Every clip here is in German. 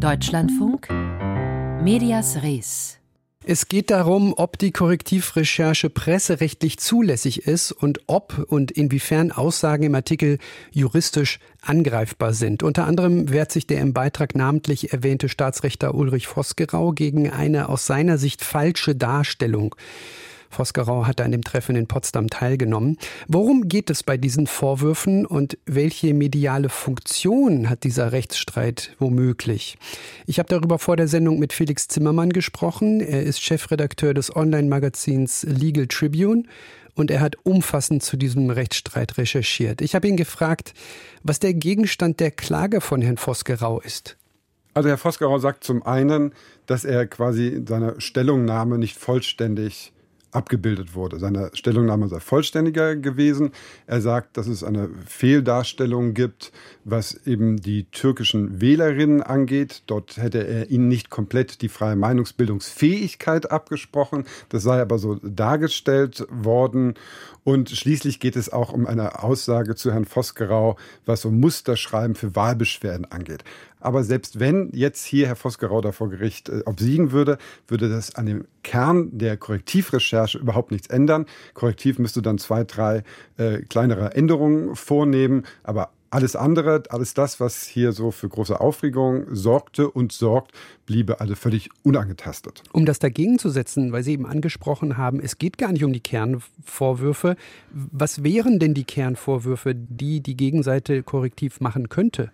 Deutschlandfunk Medias Res es geht darum, ob die Korrektivrecherche presserechtlich zulässig ist und ob und inwiefern Aussagen im Artikel juristisch angreifbar sind. Unter anderem wehrt sich der im Beitrag namentlich erwähnte Staatsrechter Ulrich Vosgerau gegen eine aus seiner Sicht falsche Darstellung. Vosgerau hatte an dem Treffen in Potsdam teilgenommen. Worum geht es bei diesen Vorwürfen und welche mediale Funktion hat dieser Rechtsstreit womöglich? Ich habe darüber vor der Sendung mit Felix Zimmermann gesprochen. Er ist Chefredakteur des Online-Magazins Legal Tribune und er hat umfassend zu diesem Rechtsstreit recherchiert. Ich habe ihn gefragt, was der Gegenstand der Klage von Herrn Vosgerau ist. Also Herr Vosgerau sagt zum einen, dass er quasi seine Stellungnahme nicht vollständig abgebildet wurde. Seine Stellungnahme sei vollständiger gewesen. Er sagt, dass es eine Fehldarstellung gibt, was eben die türkischen Wählerinnen angeht. Dort hätte er ihnen nicht komplett die freie Meinungsbildungsfähigkeit abgesprochen. Das sei aber so dargestellt worden. Und schließlich geht es auch um eine Aussage zu Herrn Vosgerau, was so Musterschreiben für Wahlbeschwerden angeht. Aber selbst wenn jetzt hier Herr Vosgerau da vor Gericht äh, obsiegen würde, würde das an dem Kern der Korrektivrecherche überhaupt nichts ändern. Korrektiv müsste dann zwei, drei äh, kleinere Änderungen vornehmen, aber alles andere, alles das, was hier so für große Aufregung sorgte und sorgt, bliebe also völlig unangetastet. Um das dagegen zu setzen, weil Sie eben angesprochen haben, es geht gar nicht um die Kernvorwürfe. Was wären denn die Kernvorwürfe, die die Gegenseite korrektiv machen könnte?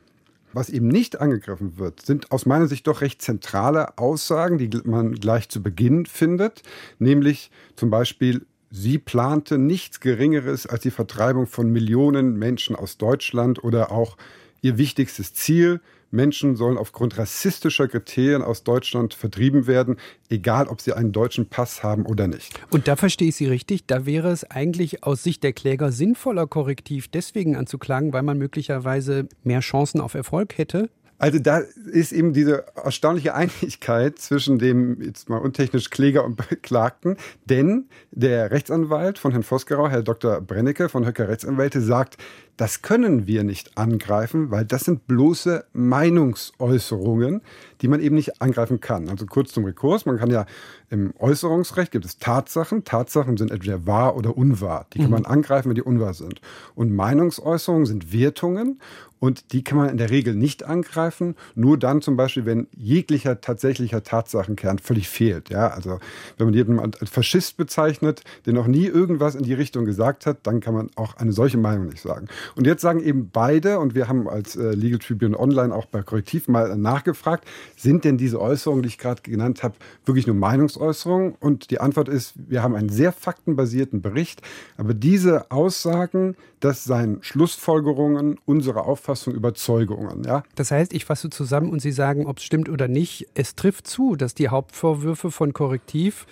Was eben nicht angegriffen wird, sind aus meiner Sicht doch recht zentrale Aussagen, die man gleich zu Beginn findet, nämlich zum Beispiel Sie plante nichts Geringeres als die Vertreibung von Millionen Menschen aus Deutschland oder auch ihr wichtigstes Ziel, Menschen sollen aufgrund rassistischer Kriterien aus Deutschland vertrieben werden, egal ob sie einen deutschen Pass haben oder nicht. Und da verstehe ich Sie richtig, da wäre es eigentlich aus Sicht der Kläger sinnvoller, korrektiv deswegen anzuklagen, weil man möglicherweise mehr Chancen auf Erfolg hätte? Also da ist eben diese erstaunliche Einigkeit zwischen dem jetzt mal untechnisch Kläger und Beklagten, denn der Rechtsanwalt von Herrn Vosgerau, Herr Dr. Brennecke von Höcker Rechtsanwälte, sagt, das können wir nicht angreifen, weil das sind bloße Meinungsäußerungen, die man eben nicht angreifen kann. Also kurz zum Rekurs, man kann ja im Äußerungsrecht gibt es Tatsachen. Tatsachen sind entweder wahr oder unwahr. Die kann mhm. man angreifen, wenn die unwahr sind. Und Meinungsäußerungen sind Wertungen und die kann man in der Regel nicht angreifen, nur dann zum Beispiel, wenn jeglicher tatsächlicher Tatsachenkern völlig fehlt. Ja, also wenn man jemanden als Faschist bezeichnet, der noch nie irgendwas in die Richtung gesagt hat, dann kann man auch eine solche Meinung nicht sagen. Und jetzt sagen eben beide, und wir haben als äh, Legal Tribune Online auch bei Korrektiv mal nachgefragt, sind denn diese Äußerungen, die ich gerade genannt habe, wirklich nur Meinungsäußerungen? Und die Antwort ist, wir haben einen sehr faktenbasierten Bericht, aber diese Aussagen, das seien Schlussfolgerungen unserer Auffassung, Überzeugungen. Ja? Das heißt, ich fasse zusammen und Sie sagen, ob es stimmt oder nicht, es trifft zu, dass die Hauptvorwürfe von Korrektiv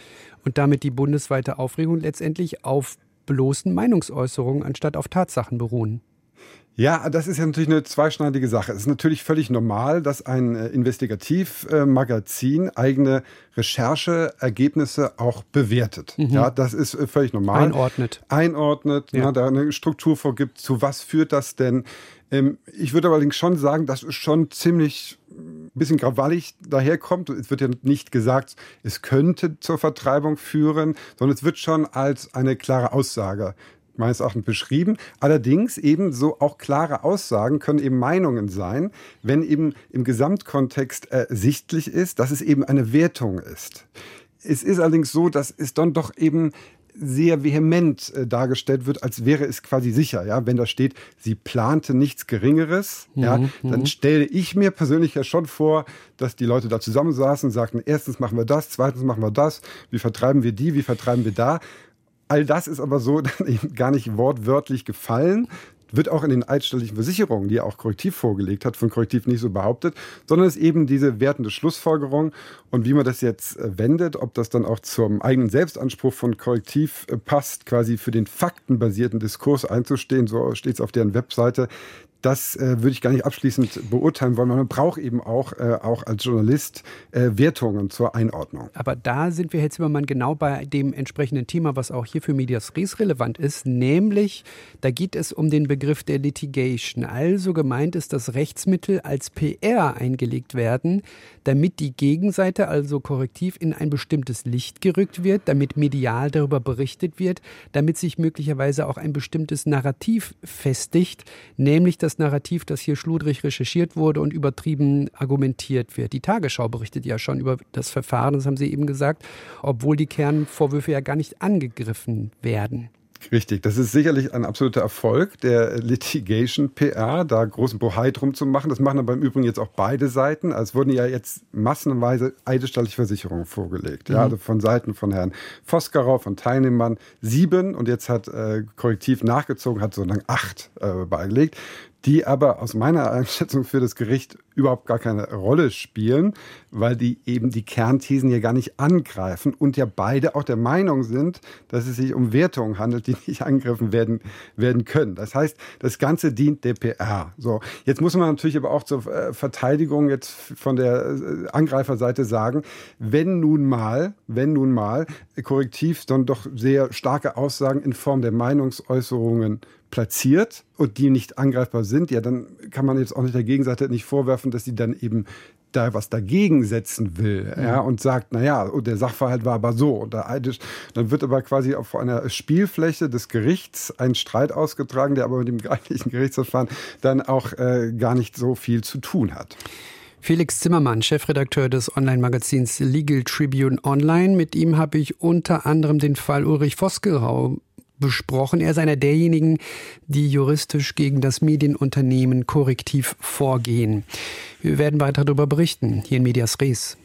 und damit die bundesweite Aufregung letztendlich auf bloßen Meinungsäußerungen anstatt auf Tatsachen beruhen. Ja, das ist ja natürlich eine zweischneidige Sache. Es ist natürlich völlig normal, dass ein äh, Investigativmagazin eigene Rechercheergebnisse auch bewertet. Mhm. Ja, das ist äh, völlig normal. Einordnet. Einordnet, ja. na, da eine Struktur vorgibt. Zu was führt das denn? Ähm, ich würde allerdings schon sagen, dass es schon ziemlich bisschen krawallig daherkommt. Es wird ja nicht gesagt, es könnte zur Vertreibung führen, sondern es wird schon als eine klare Aussage meines Erachtens beschrieben. Allerdings eben so auch klare Aussagen können eben Meinungen sein, wenn eben im Gesamtkontext ersichtlich ist, dass es eben eine Wertung ist. Es ist allerdings so, dass es dann doch eben sehr vehement äh, dargestellt wird, als wäre es quasi sicher. Ja, wenn da steht, sie plante nichts Geringeres, mhm, ja, dann mhm. stelle ich mir persönlich ja schon vor, dass die Leute da zusammensaßen und sagten, erstens machen wir das, zweitens machen wir das, wie vertreiben wir die, wie vertreiben wir da. All das ist aber so dann eben gar nicht wortwörtlich gefallen, wird auch in den eidständigen Versicherungen, die er auch korrektiv vorgelegt hat, von korrektiv nicht so behauptet, sondern es eben diese wertende Schlussfolgerung. Und wie man das jetzt äh, wendet, ob das dann auch zum eigenen Selbstanspruch von korrektiv äh, passt, quasi für den faktenbasierten Diskurs einzustehen, so steht es auf deren Webseite, das äh, würde ich gar nicht abschließend beurteilen wollen. Man braucht eben auch, äh, auch als Journalist äh, Wertungen zur Einordnung. Aber da sind wir, Herr Zimmermann, genau bei dem entsprechenden Thema, was auch hier für Medias Res relevant ist, nämlich da geht es um den Begriff der Litigation. Also gemeint ist, dass Rechtsmittel als PR eingelegt werden, damit die Gegenseite, also korrektiv, in ein bestimmtes Licht gerückt wird, damit medial darüber berichtet wird, damit sich möglicherweise auch ein bestimmtes Narrativ festigt, nämlich das Narrativ, das hier schludrig recherchiert wurde und übertrieben argumentiert wird. Die Tagesschau berichtet ja schon über das Verfahren, das haben Sie eben gesagt, obwohl die Kernvorwürfe ja gar nicht angegriffen werden. Richtig, das ist sicherlich ein absoluter Erfolg der Litigation PR, da großen Bohai drum zu machen. Das machen aber im Übrigen jetzt auch beide Seiten. Also es wurden ja jetzt massenweise eidesstattliche Versicherungen vorgelegt. Ja, mhm. also von Seiten von Herrn Vosgerau, von Teilnehmern sieben und jetzt hat äh, Korrektiv nachgezogen, hat so lang acht äh, beigelegt die aber aus meiner Einschätzung für das Gericht überhaupt gar keine Rolle spielen, weil die eben die Kernthesen hier gar nicht angreifen und ja beide auch der Meinung sind, dass es sich um Wertungen handelt, die nicht angegriffen werden, werden können. Das heißt, das Ganze dient der PR. So, jetzt muss man natürlich aber auch zur äh, Verteidigung jetzt von der äh, Angreiferseite sagen, wenn nun mal, wenn nun mal Korrektiv dann doch sehr starke Aussagen in Form der Meinungsäußerungen platziert und die nicht angreifbar sind, ja, dann kann man jetzt auch nicht der Gegenseite nicht vorwerfen, dass sie dann eben da was dagegen setzen will, ja, ja und sagt, naja, der Sachverhalt war aber so. Und da, dann wird aber quasi auf einer Spielfläche des Gerichts ein Streit ausgetragen, der aber mit dem eigentlichen Gerichtsverfahren dann auch äh, gar nicht so viel zu tun hat. Felix Zimmermann, Chefredakteur des Online-Magazins Legal Tribune Online. Mit ihm habe ich unter anderem den Fall Ulrich Vosgerau besprochen. Er ist einer derjenigen, die juristisch gegen das Medienunternehmen korrektiv vorgehen. Wir werden weiter darüber berichten, hier in Medias Res.